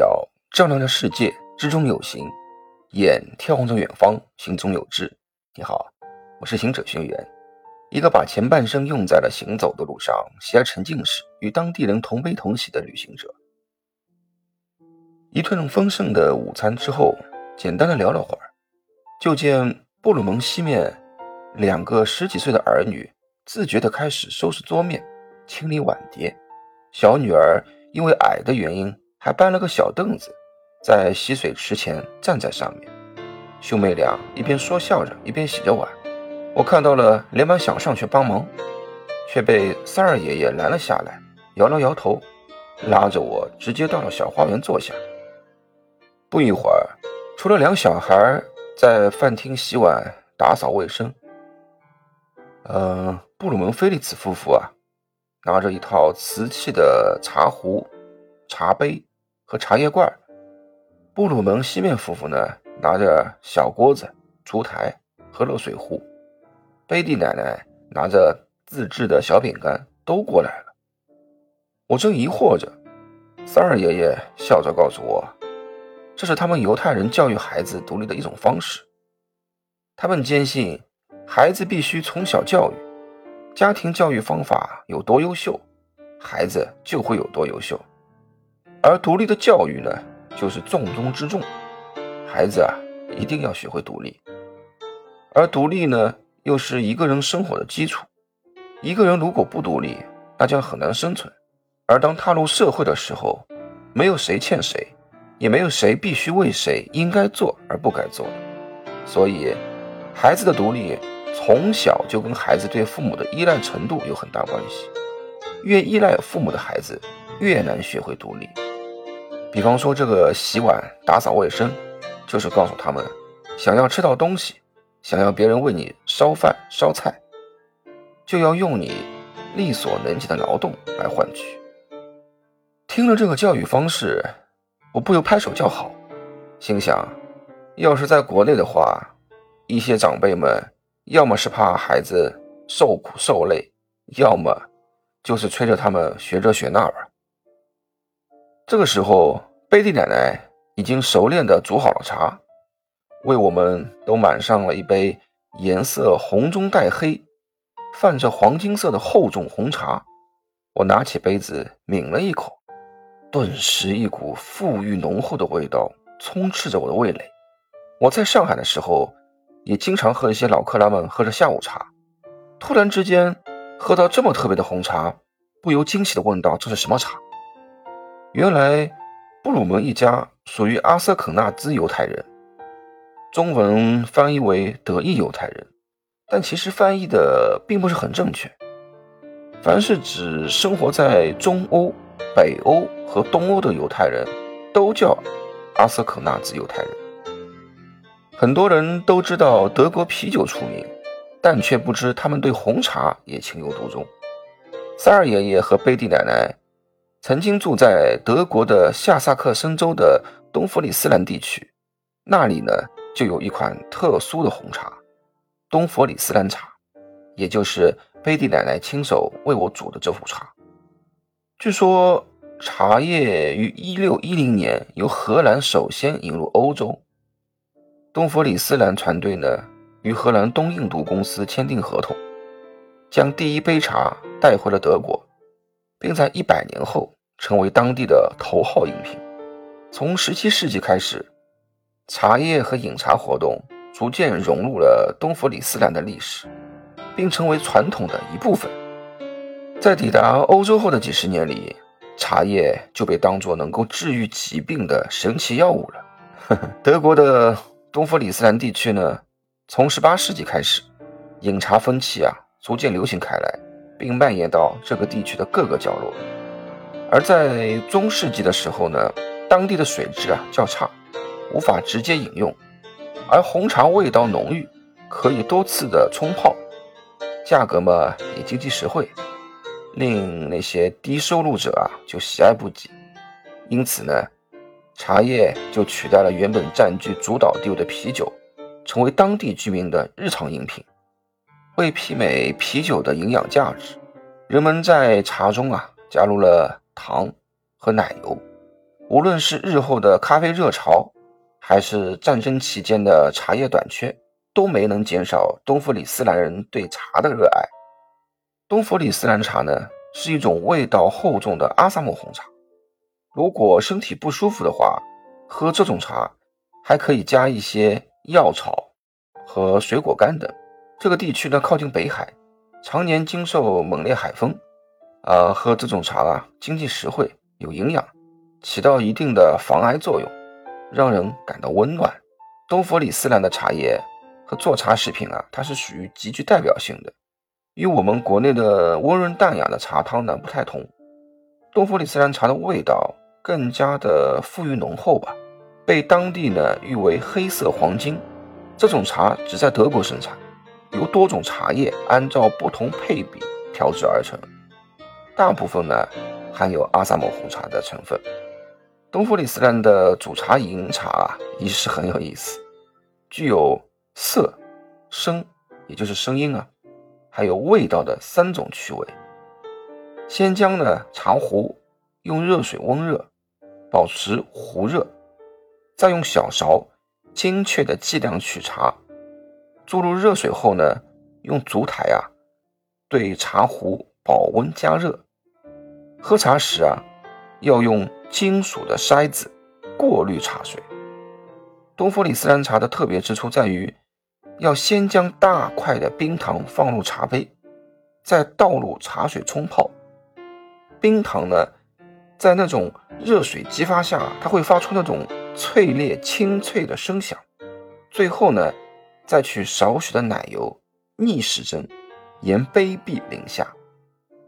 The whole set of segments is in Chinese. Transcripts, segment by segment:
要照亮着世界，志中有行；眼眺望着远方，心中有志。你好，我是行者轩辕，一个把前半生用在了行走的路上，喜爱沉浸式与当地人同悲同喜的旅行者。一顿丰盛的午餐之后，简单的聊了会儿，就见布鲁蒙西面两个十几岁的儿女自觉地开始收拾桌面、清理碗碟，小女儿因为矮的原因。还搬了个小凳子，在洗水池前站在上面。兄妹俩一边说笑着，一边洗着碗。我看到了，连忙想上去帮忙，却被三二爷爷拦了下来，摇了摇头，拉着我直接到了小花园坐下。不一会儿，除了两小孩在饭厅洗碗、打扫卫生，嗯，布鲁门菲利茨夫妇啊，拿着一套瓷器的茶壶、茶杯。和茶叶罐，布鲁蒙西面夫妇呢，拿着小锅子、烛台和热水壶，贝蒂奶奶拿着自制的小饼干都过来了。我正疑惑着，三二爷爷笑着告诉我，这是他们犹太人教育孩子独立的一种方式。他们坚信，孩子必须从小教育，家庭教育方法有多优秀，孩子就会有多优秀。而独立的教育呢，就是重中之重。孩子啊，一定要学会独立。而独立呢，又是一个人生活的基础。一个人如果不独立，那将很难生存。而当踏入社会的时候，没有谁欠谁，也没有谁必须为谁应该做而不该做的。所以，孩子的独立从小就跟孩子对父母的依赖程度有很大关系。越依赖父母的孩子，越难学会独立。比方说，这个洗碗、打扫卫生，就是告诉他们，想要吃到东西，想要别人为你烧饭烧菜，就要用你力所能及的劳动来换取。听了这个教育方式，我不由拍手叫好，心想，要是在国内的话，一些长辈们要么是怕孩子受苦受累，要么就是催着他们学这学那儿。这个时候，贝蒂奶奶已经熟练地煮好了茶，为我们都满上了一杯颜色红中带黑、泛着黄金色的厚重红茶。我拿起杯子抿了一口，顿时一股馥郁浓厚的味道充斥着我的味蕾。我在上海的时候，也经常和一些老克拉们喝着下午茶，突然之间喝到这么特别的红茶，不由惊喜地问道：“这是什么茶？”原来，布鲁门一家属于阿瑟肯纳兹犹太人，中文翻译为德裔犹太人，但其实翻译的并不是很正确。凡是指生活在中欧、北欧和东欧的犹太人，都叫阿瑟肯纳兹犹太人。很多人都知道德国啤酒出名，但却不知他们对红茶也情有独钟。三二爷爷和贝蒂奶奶。曾经住在德国的下萨克森州的东弗里斯兰地区，那里呢就有一款特殊的红茶——东弗里斯兰茶，也就是贝蒂奶奶亲手为我煮的这壶茶。据说茶叶于1610年由荷兰首先引入欧洲，东弗里斯兰船队呢与荷兰东印度公司签订合同，将第一杯茶带回了德国。并在一百年后成为当地的头号饮品。从十七世纪开始，茶叶和饮茶活动逐渐融入了东弗里斯兰的历史，并成为传统的一部分。在抵达欧洲后的几十年里，茶叶就被当作能够治愈疾病的神奇药物了。德国的东弗里斯兰地区呢，从十八世纪开始，饮茶风气啊逐渐流行开来。并蔓延到这个地区的各个角落。而在中世纪的时候呢，当地的水质啊较差，无法直接饮用，而红茶味道浓郁，可以多次的冲泡，价格嘛也经济实惠，令那些低收入者啊就喜爱不已。因此呢，茶叶就取代了原本占据主导地位的啤酒，成为当地居民的日常饮品。为媲美啤酒的营养价值，人们在茶中啊加入了糖和奶油，无论是日后的咖啡热潮，还是战争期间的茶叶短缺，都没能减少东弗里斯兰人对茶的热爱。东弗里斯兰茶呢，是一种味道厚重的阿萨姆红茶。如果身体不舒服的话，喝这种茶还可以加一些药草和水果干等。这个地区呢靠近北海，常年经受猛烈海风，啊，喝这种茶啊，经济实惠，有营养，起到一定的防癌作用，让人感到温暖。东佛里斯兰的茶叶和做茶食品啊，它是属于极具代表性的，与我们国内的温润淡雅的茶汤呢不太同。东佛里斯兰茶的味道更加的富裕浓厚吧，被当地呢誉为黑色黄金。这种茶只在德国生产。由多种茶叶按照不同配比调制而成，大部分呢含有阿萨姆红茶的成分。东弗里斯兰的煮茶饮茶啊，仪式很有意思，具有色、声，也就是声音啊，还有味道的三种趣味。先将呢茶壶用热水温热，保持壶热，再用小勺精确的计量取茶。注入热水后呢，用烛台啊对茶壶保温加热。喝茶时啊，要用金属的筛子过滤茶水。东弗里斯兰茶的特别之处在于，要先将大块的冰糖放入茶杯，再倒入茶水冲泡。冰糖呢，在那种热水激发下，它会发出那种脆裂清脆的声响。最后呢。再取少许的奶油逆时针沿杯壁淋下，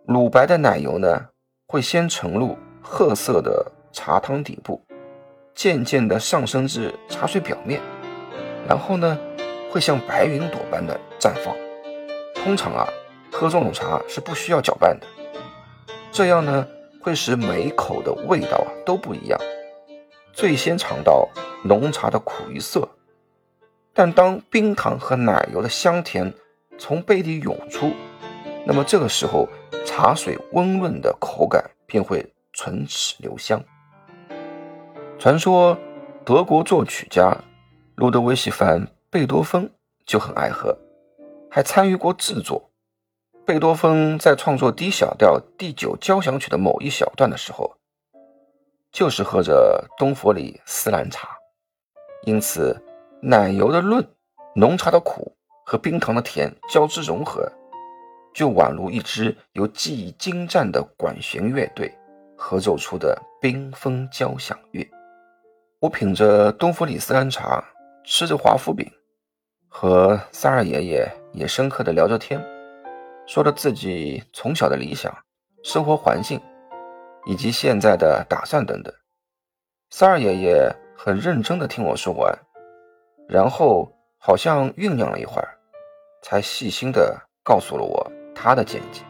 乳白的奶油呢会先沉入褐色的茶汤底部，渐渐的上升至茶水表面，然后呢会像白云朵般的绽放。通常啊，喝这种茶是不需要搅拌的，这样呢会使每口的味道啊都不一样。最先尝到浓茶的苦与涩。但当冰糖和奶油的香甜从杯底涌出，那么这个时候茶水温润的口感便会唇齿留香。传说德国作曲家路德维希·凡·贝多芬就很爱喝，还参与过制作。贝多芬在创作 D 小调第九交响曲的某一小段的时候，就是喝着东佛里斯兰茶，因此。奶油的润，浓茶的苦和冰糖的甜交织融合，就宛如一支由技艺精湛的管弦乐队合奏出的缤纷交响乐。我品着东弗里斯兰茶，吃着华夫饼，和三二爷爷也深刻的聊着天，说着自己从小的理想、生活环境以及现在的打算等等。三二爷爷很认真的听我说完。然后好像酝酿了一会儿，才细心地告诉了我他的见解。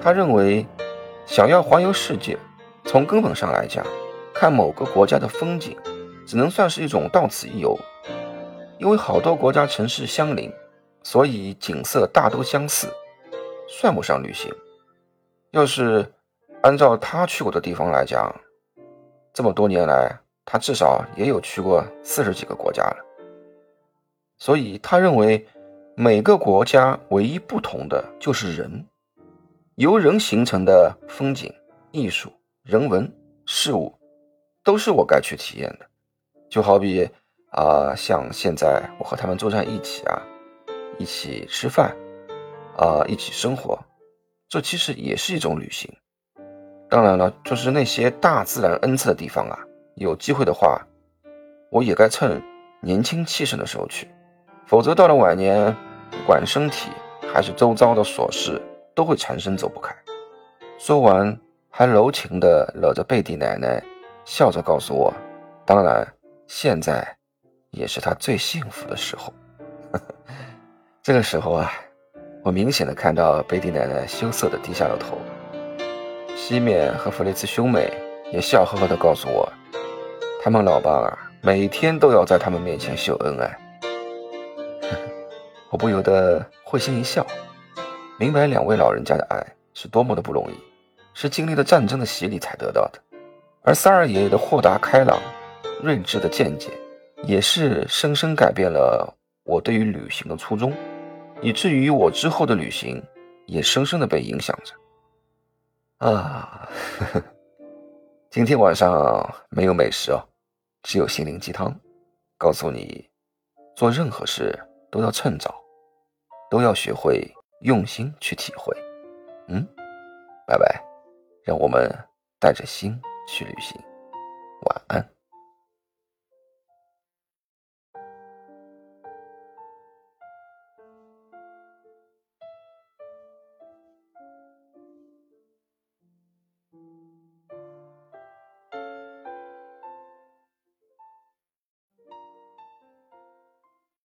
他认为，想要环游世界，从根本上来讲，看某个国家的风景，只能算是一种到此一游。因为好多国家城市相邻，所以景色大都相似，算不上旅行。要是按照他去过的地方来讲，这么多年来。他至少也有去过四十几个国家了，所以他认为每个国家唯一不同的就是人，由人形成的风景、艺术、人文事物，都是我该去体验的。就好比啊，像现在我和他们坐在一起啊，一起吃饭啊，一起生活，这其实也是一种旅行。当然了，就是那些大自然恩赐的地方啊。有机会的话，我也该趁年轻气盛的时候去，否则到了晚年，不管身体还是周遭的琐事，都会缠身走不开。说完，还柔情地搂着贝蒂奶奶，笑着告诉我：“当然，现在也是他最幸福的时候。”这个时候啊，我明显的看到贝蒂奶奶羞涩地低下了头，西面和弗雷茨兄妹也笑呵呵地告诉我。他们老爸啊，每天都要在他们面前秀恩爱，我不由得会心一笑，明白两位老人家的爱是多么的不容易，是经历了战争的洗礼才得到的，而三儿爷爷的豁达开朗、睿智的见解，也是深深改变了我对于旅行的初衷，以至于我之后的旅行也深深的被影响着。啊，呵 呵今天晚上没有美食哦，只有心灵鸡汤，告诉你，做任何事都要趁早，都要学会用心去体会。嗯，拜拜，让我们带着心去旅行，晚安。